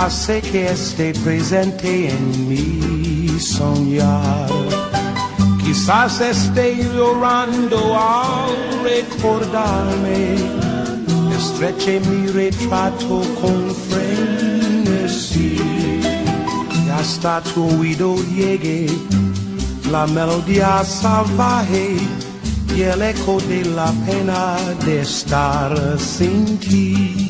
hace que esté presente en mi soñar. Quizás esté eh, llorando al recordarme, estreche mi retrato con frenesí. Y hasta tu oído llegue la melodía salvaje y el eco de la pena de estar sin ti.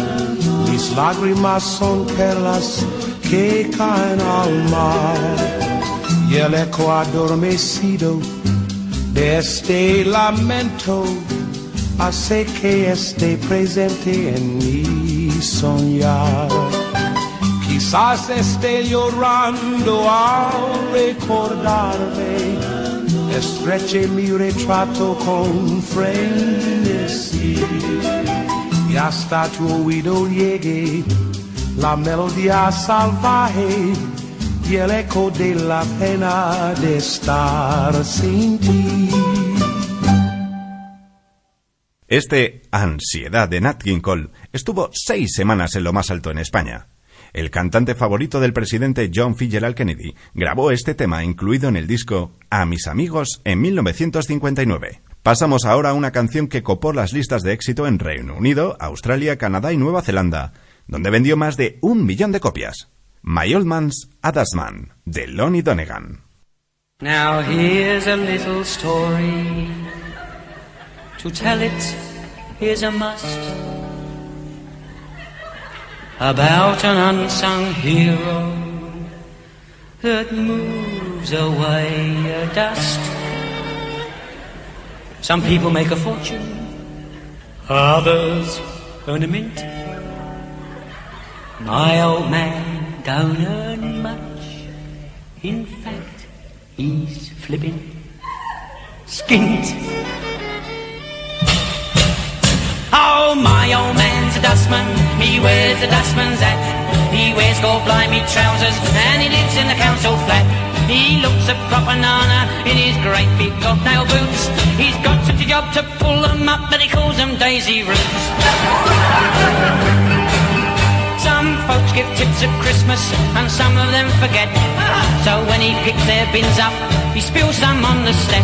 lágrimas son perlas que caen al mar. Y el eco adormecido de este lamento hace que esté presente en mi soñar. Quizás esté llorando al recordarme, estreche mi retrato con frenesí y hasta tu oído llegue la melodía salvaje y el eco de la pena de estar sin ti. Este Ansiedad de Nat King Cole estuvo seis semanas en lo más alto en España. El cantante favorito del presidente John Fitzgerald Kennedy grabó este tema incluido en el disco A mis amigos en 1959. Pasamos ahora a una canción que copó las listas de éxito en Reino Unido, Australia, Canadá y Nueva Zelanda, donde vendió más de un millón de copias. My Old Man's Adasman, de Lonnie Donegan. Now here's a little story. To tell it is a must. About an unsung hero that moves away a dust. Some people make a fortune, others earn a mint. My old man don't earn much. In fact, he's flipping skint. Oh, my old man's a dustman. He wears a dustman's hat. He wears gold blimey trousers and he lives in the council flat. He looks a proper nana in his great big bobtail boots. Got to pull them up, but he calls them daisy roots. Some folks give tips at Christmas, and some of them forget. So when he picks their bins up, he spills some on the step.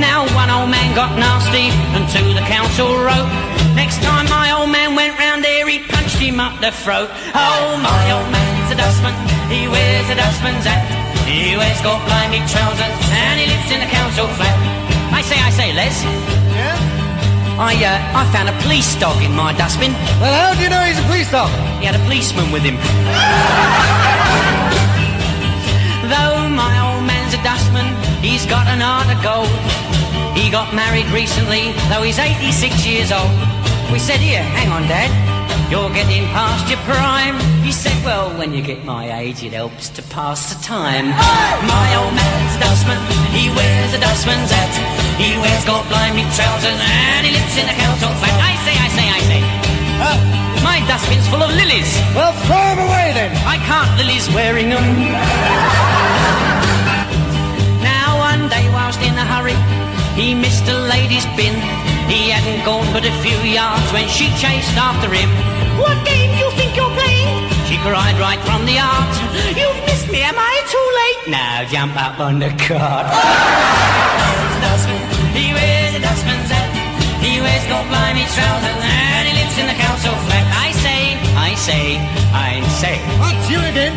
Now one old man got nasty, and to the council wrote. Next time my old man went round there, he punched him up the throat. Oh, my old man's a dustman, he wears a dustman's hat. He wears gold blimey trousers and he lives in a council flat. I say, I say, Les. I, uh, I found a police dog in my dustbin. Well, how do you know he's a police dog? He had a policeman with him. Though my old man's a dustman, he's got an heart of gold. He got married recently, though he's 86 years old. We said, here, hang on, Dad. You're getting past your prime. He said, well, when you get my age, it helps to pass the time. My old man's a dustman. He wears a dustman's hat. He wears gold blimey trousers and he lives in a council flat. I say, I say, I say. Uh, my dustbin's full of lilies. Well, throw them away then. I can't. Lily's wearing them. now, one day, whilst in a hurry, he missed a lady's bin. He hadn't gone but a few yards when she chased after him. What game do you think you're playing? She cried right from the art. You've missed me, am I too late? Now jump up on the cart. dustman, he wears a dustman's hat. He wears gold blimey trousers and he lives in the council flat. I say, I say, I say. What's you again?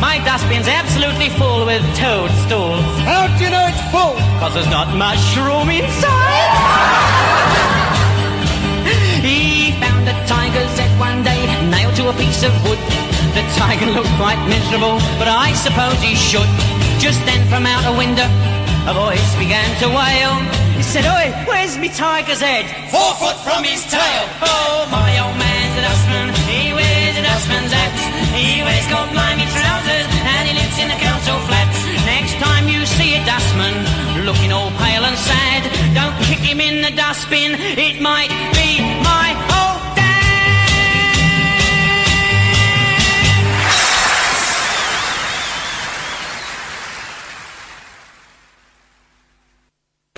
My dustbin's absolutely full with toadstools. How do you know it's full? Cause there's not mushroom inside. he found a tiger's head one day, nailed to a piece of wood. The tiger looked quite miserable, but I suppose he should. Just then from out a window, a voice began to wail. He said, Oi, where's me tiger's head? Four foot from his tail. Oh, my old man's a dustman. He wears a dustman's hat. He wears gold blimey trousers and he lives in the council flats. Next time you see a dustman looking all pale and sad, don't kick him in the dustbin. It might be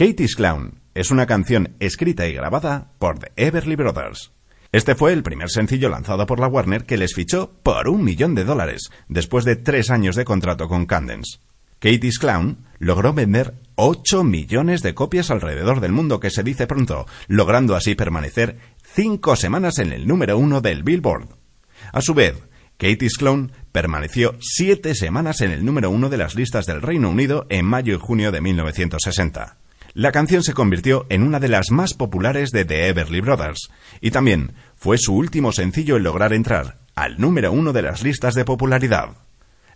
Katie's Clown es una canción escrita y grabada por The Everly Brothers. Este fue el primer sencillo lanzado por la Warner que les fichó por un millón de dólares, después de tres años de contrato con Candence. Katie's Clown logró vender 8 millones de copias alrededor del mundo, que se dice pronto, logrando así permanecer cinco semanas en el número uno del Billboard. A su vez, Katie's Clown permaneció siete semanas en el número uno de las listas del Reino Unido en mayo y junio de 1960. La canción se convirtió en una de las más populares de The Everly Brothers y también fue su último sencillo en lograr entrar al número uno de las listas de popularidad.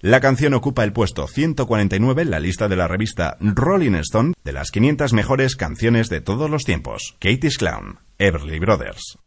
La canción ocupa el puesto 149 en la lista de la revista Rolling Stone de las 500 mejores canciones de todos los tiempos. Katie's Clown, Everly Brothers.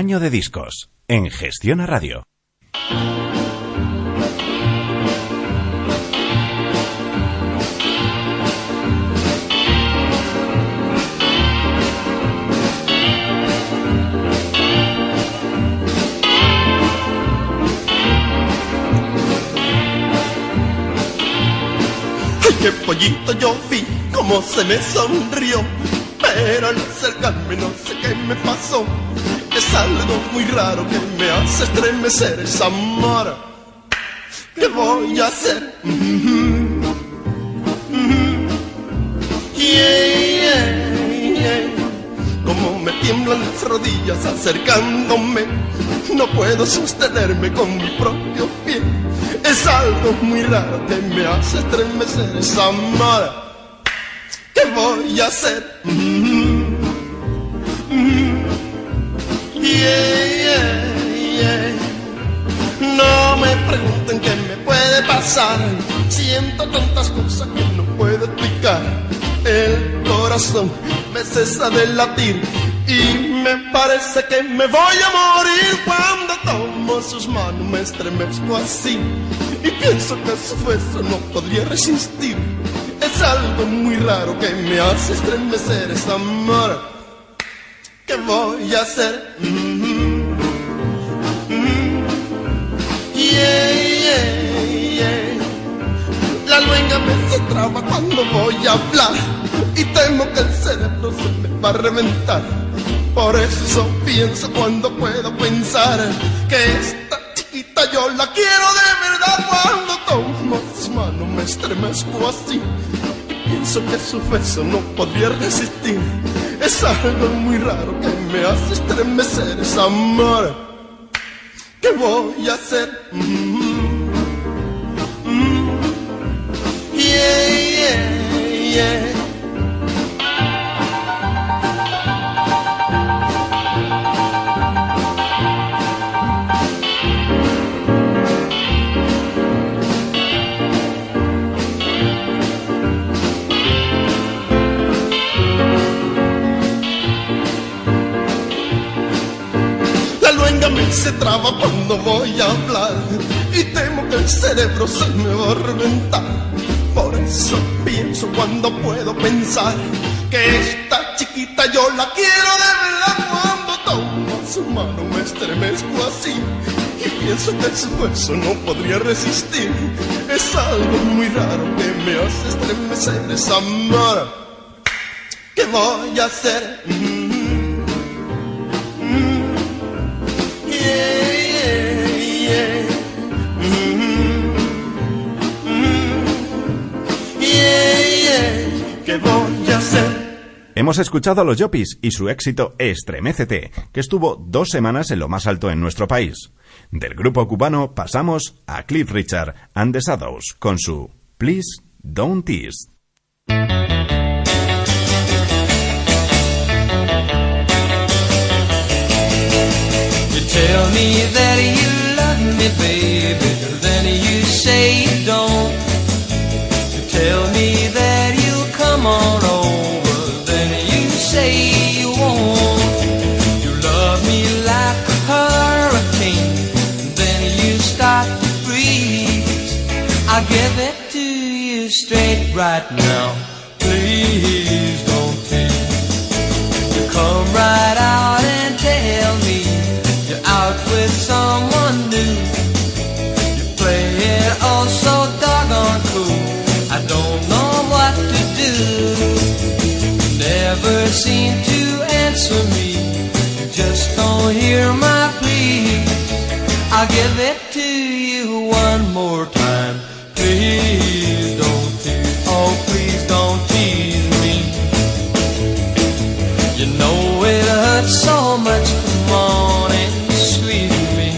Año de discos en Gestión a Radio. Qué pollito yo vi cómo se me sonrió. Pero al acercarme no sé qué me pasó. Es algo muy raro que me hace estremecer esa mora. ¿Qué voy a hacer? Como me tiemblan las rodillas acercándome, no puedo sostenerme con mi propio pie. Es algo muy raro que me hace estremecer esa mora. ¿Qué voy a hacer? No me pregunten qué me puede pasar. Siento tantas cosas que no puedo explicar. El corazón me cesa de latir Y me parece que me voy a morir cuando tomo sus manos, me estremezco así. Y pienso que su beso no podría resistir. Es algo muy raro que me hace estremecer esa amor. ¿Qué voy a hacer? Mm -hmm. Mm -hmm. Yeah, yeah, yeah. La luenga me se traba cuando voy a hablar y temo que el cerebro se me va a reventar. Por eso pienso cuando puedo pensar que esta chiquita yo la quiero de verdad. Cuando tomo sus manos me estremezco así pienso que su beso no podría resistir. Es algo muy raro que me hace estremecer, es amor. ¿Qué voy a hacer? Mm. Mm. Yeah, yeah, yeah. Se traba cuando voy a hablar y temo que el cerebro se me va a reventar. Por eso pienso cuando puedo pensar que esta chiquita yo la quiero de verdad. Cuando tomo su mano me estremezco así y pienso que su beso no podría resistir. Es algo muy raro que me hace estremecer, es amor. ¿Qué voy a hacer? Yeah. ¿Qué voy a hacer? Hemos escuchado a los Yopis y su éxito Estremécete, que estuvo dos semanas en lo más alto en nuestro país. Del grupo cubano pasamos a Cliff Richard and the Shadows con su Please Don't Tease. You tell me that you love me, baby, then you say you don't. You tell me come on over, then you say you won't. You love me like a hurricane, then you start to freeze. I give it to you straight right now. Please answer me. You just don't hear my plea. I'll give it to you one more time. Please don't tease. Oh, please don't tease me. You know it hurts so much. Come on and squeeze me.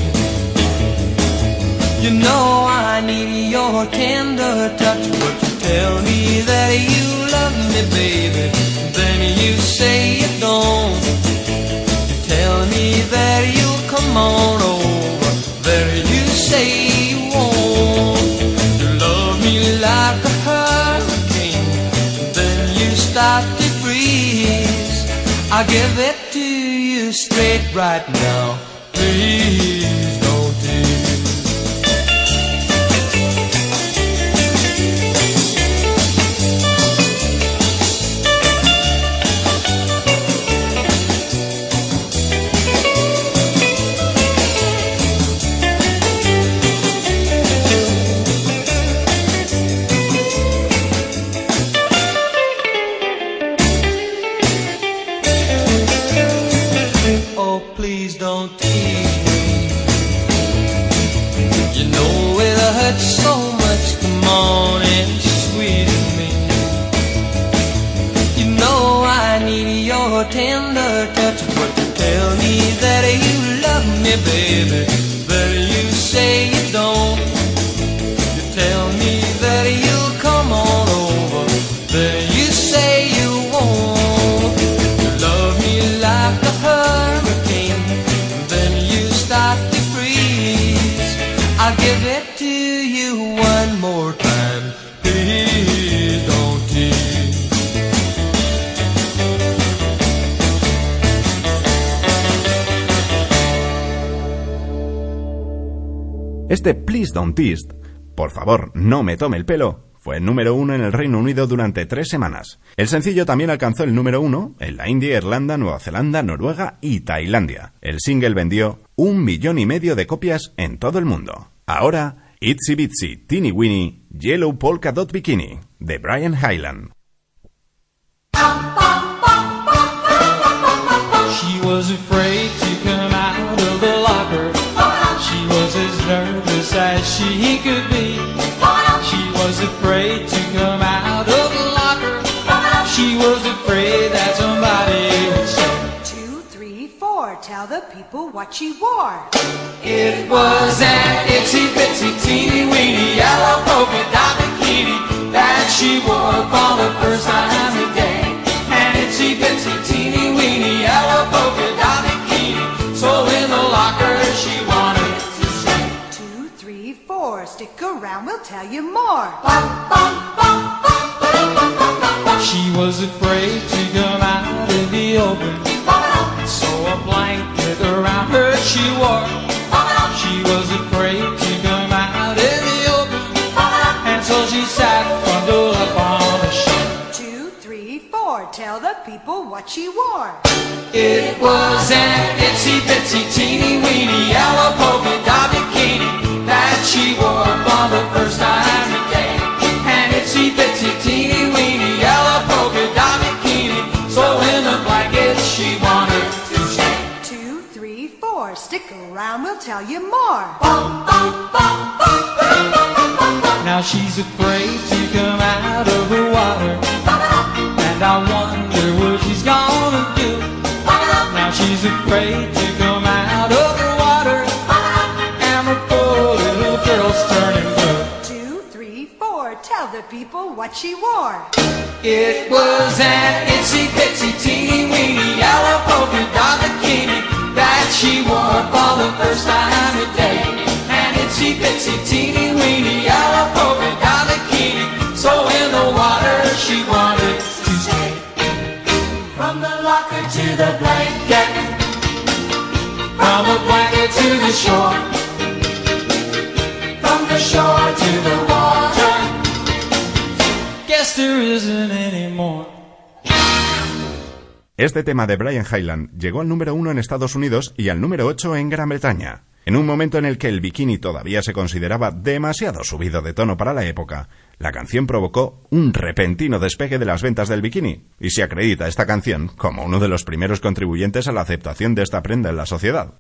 You know I need your tender touch, but you tell me that you love me, baby. Then you say You tell me that you'll come on over. Then you say you won't. You love me like a hurricane. Then you start to freeze. I give it to you straight right now. baby, baby. Este Please Don't Tease, por favor, no me tome el pelo, fue el número uno en el Reino Unido durante tres semanas. El sencillo también alcanzó el número uno en la India, Irlanda, Nueva Zelanda, Noruega y Tailandia. El single vendió un millón y medio de copias en todo el mundo. Ahora, Itsy Bitsy Teeny Winnie Yellow Polka Dot Bikini de Brian Hyland. She could be. She was afraid to come out of the locker. She was afraid that somebody would say Two, three, four. Tell the people what she wore. it was an itsy bitsy teeny weeny yellow polka dot bikini that she wore for the first time today. An itsy bitsy teeny weeny yellow polka Stick around, we'll tell you more. She was afraid to come out in the open. So a blanket around her she wore. She was afraid to come out in the open. And so she sat bundled up on a shelf. Two, three, four. Tell the people what she wore. It was an itsy bitsy teeny weeny yellow polka dot bikini she wore for the first time today. An itsy bitsy teeny weeny yellow polka dot bikini. So in the blanket she wanted to stay. Two, three, four. Stick around, we'll tell you more. Now she's afraid to come out of the water. And I wonder what she's gonna do. Now she's afraid to the people what she wore. It was an itsy bitsy teeny weeny yellow polka dot bikini that she wore for the first time today. An itsy bitsy teeny weeny yellow polka dot bikini. So in the water she wanted to stay. From the locker to the blanket, from the blanket to the shore, from the shore to the Este tema de Brian Hyland llegó al número uno en Estados Unidos y al número 8 en Gran Bretaña. En un momento en el que el bikini todavía se consideraba demasiado subido de tono para la época, la canción provocó un repentino despegue de las ventas del bikini, y se acredita esta canción como uno de los primeros contribuyentes a la aceptación de esta prenda en la sociedad.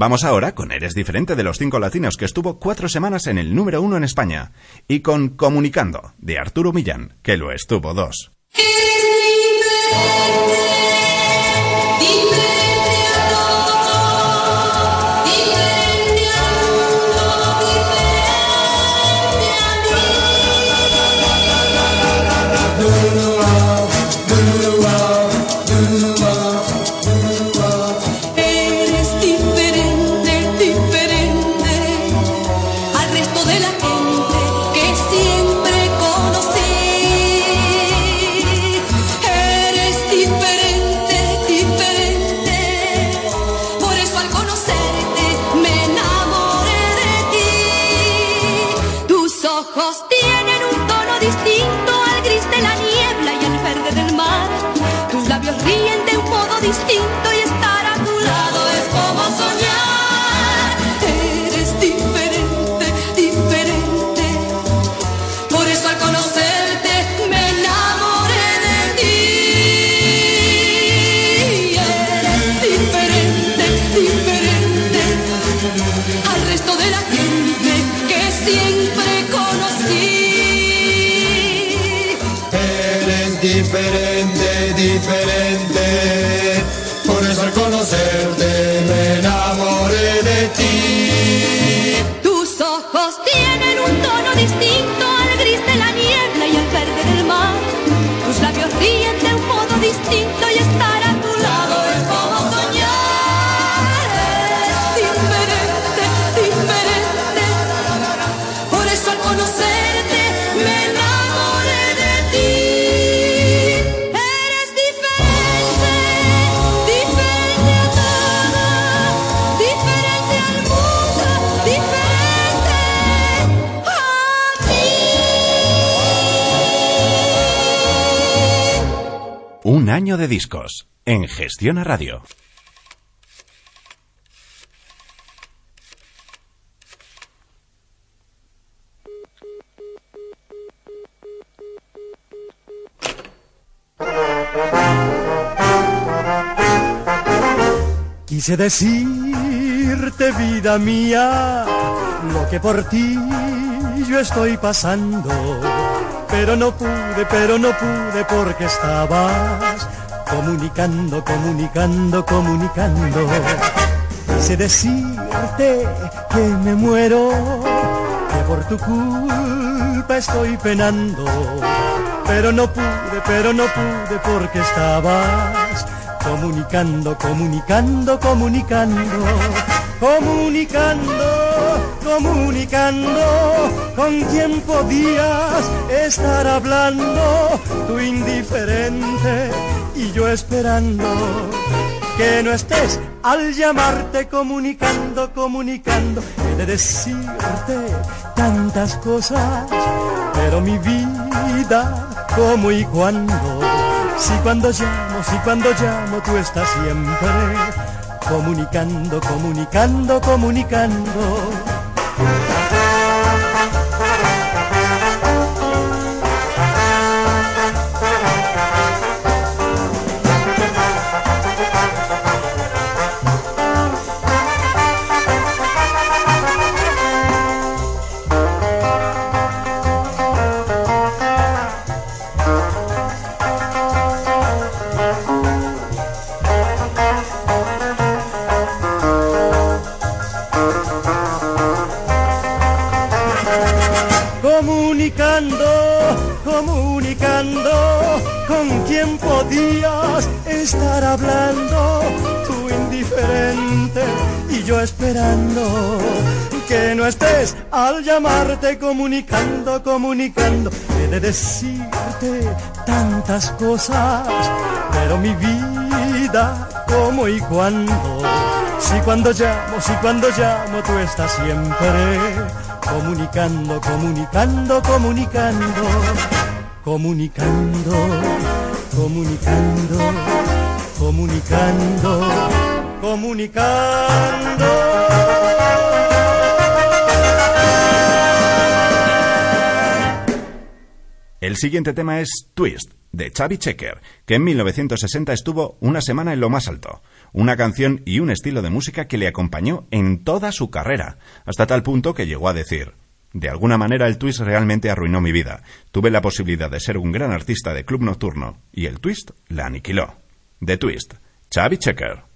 Vamos ahora con Eres diferente de los cinco latinos que estuvo cuatro semanas en el número uno en España, y con Comunicando de Arturo Millán, que lo estuvo dos. instinto año de discos en Gestión a Radio. Quise decirte, vida mía, lo que por ti yo estoy pasando. Pero no pude, pero no pude porque estabas comunicando, comunicando, comunicando. Quise decirte que me muero, que por tu culpa estoy penando. Pero no pude, pero no pude porque estabas comunicando, comunicando, comunicando, comunicando, comunicando, con quien podías estar hablando, tú indiferente y yo esperando que no estés. Al llamarte comunicando, comunicando, he de decirte tantas cosas, pero mi vida, como y cuando si cuando llamo, si cuando llamo tú estás siempre comunicando, comunicando. Comunicando, esperando. Que no estés al llamarte comunicando, comunicando, he de decirte tantas cosas, pero mi vida, como y cuando, si cuando llamo, si cuando llamo tú estás siempre comunicando, comunicando, comunicando, comunicando, comunicando, comunicando. El siguiente tema es Twist, de Xavi Checker, que en 1960 estuvo una semana en lo más alto. Una canción y un estilo de música que le acompañó en toda su carrera, hasta tal punto que llegó a decir de alguna manera el twist realmente arruinó mi vida. Tuve la posibilidad de ser un gran artista de club nocturno y el twist la aniquiló. The Twist, Xavi Checker.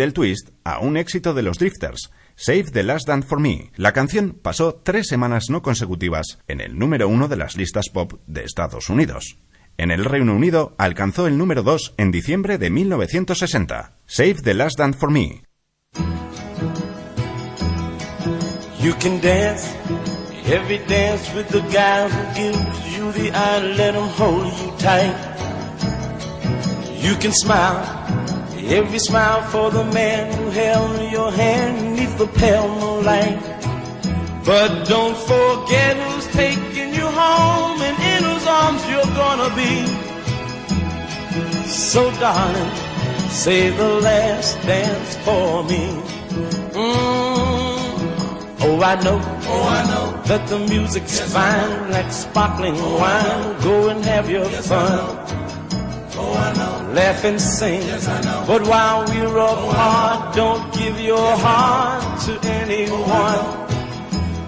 Del twist a un éxito de los Drifters, Save the Last Dance for Me. La canción pasó tres semanas no consecutivas en el número uno de las listas pop de Estados Unidos. En el Reino Unido alcanzó el número 2 en diciembre de 1960. Save the Last Dance for Me. You can dance every dance with the guy who gives you the eye, let him hold you tight. You can smile every smile for the man who held your hand neath the pale moonlight. But don't forget who's taking you home and in whose arms you're gonna be. So darling, say the last dance for me. Mm. Oh, I know, oh, I know that the music's yes, fine, like sparkling oh, wine. Go and have your yes, fun. Oh, I know. Laugh and sing. Yes. But while we're apart, don't give your heart to anyone.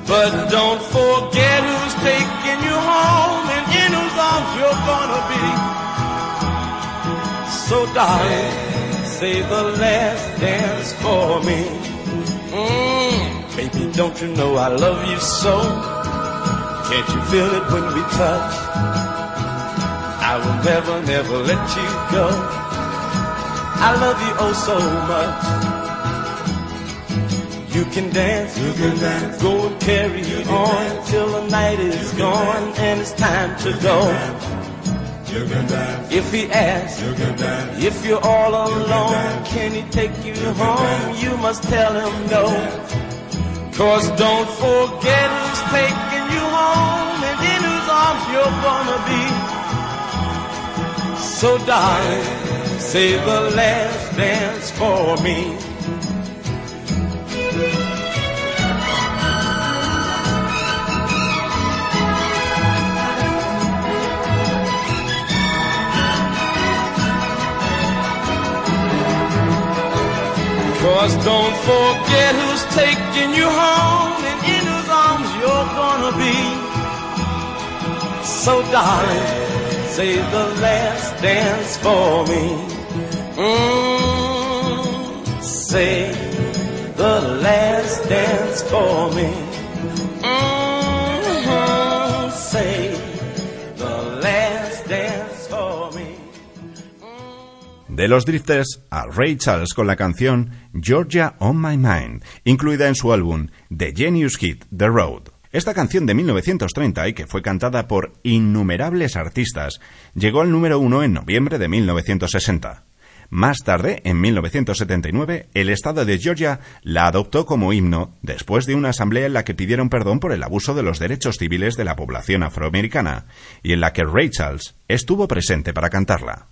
But don't forget who's taking you home and in whose arms you're gonna be. So darling, say the last dance for me. Mm. Baby, don't you know I love you so? Can't you feel it when we touch? Will never, never let you go. I love you oh so much. You can dance, you can dance, go and carry you on dance. till the night is gone and it's time to go. You can dance. If he asks, you can dance. if you're all alone, can he take you, you home? You must tell him no. Cause don't forget who's taking you home and in whose arms you're gonna be. So darling, say the last dance for me. Cause don't forget who's taking you home and in whose arms you're gonna be. So darling, say the last dance for me. Mm, say the last dance for me. Mm, say the last dance for me. De los Drifters a Ray Charles con la canción Georgia on My Mind, incluida en su álbum The Genius Hit The Road. Esta canción de 1930 y que fue cantada por innumerables artistas llegó al número uno en noviembre de 1960. Más tarde, en 1979, el estado de Georgia la adoptó como himno después de una asamblea en la que pidieron perdón por el abuso de los derechos civiles de la población afroamericana y en la que Ray estuvo presente para cantarla.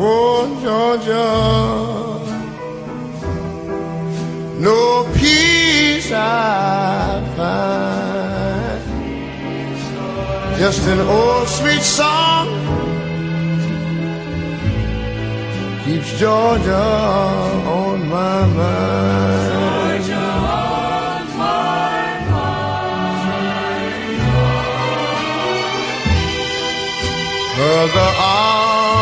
Oh, Georgia, no peace I find. Just an old sweet song keeps Georgia on my mind. Georgia on my mind. Cause the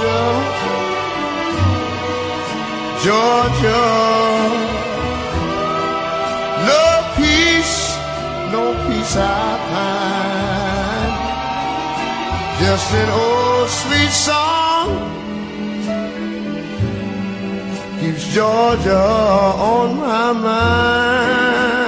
Georgia, Georgia. No peace, no peace I find. Just an old sweet song keeps Georgia on my mind.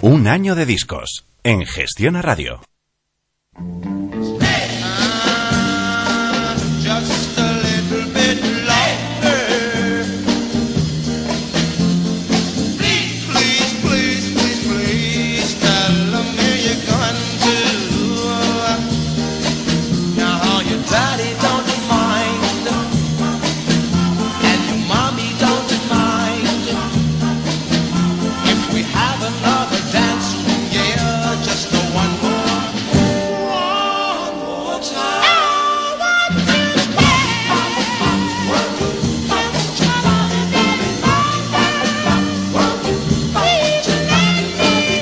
Un año de discos en Gestión a Radio.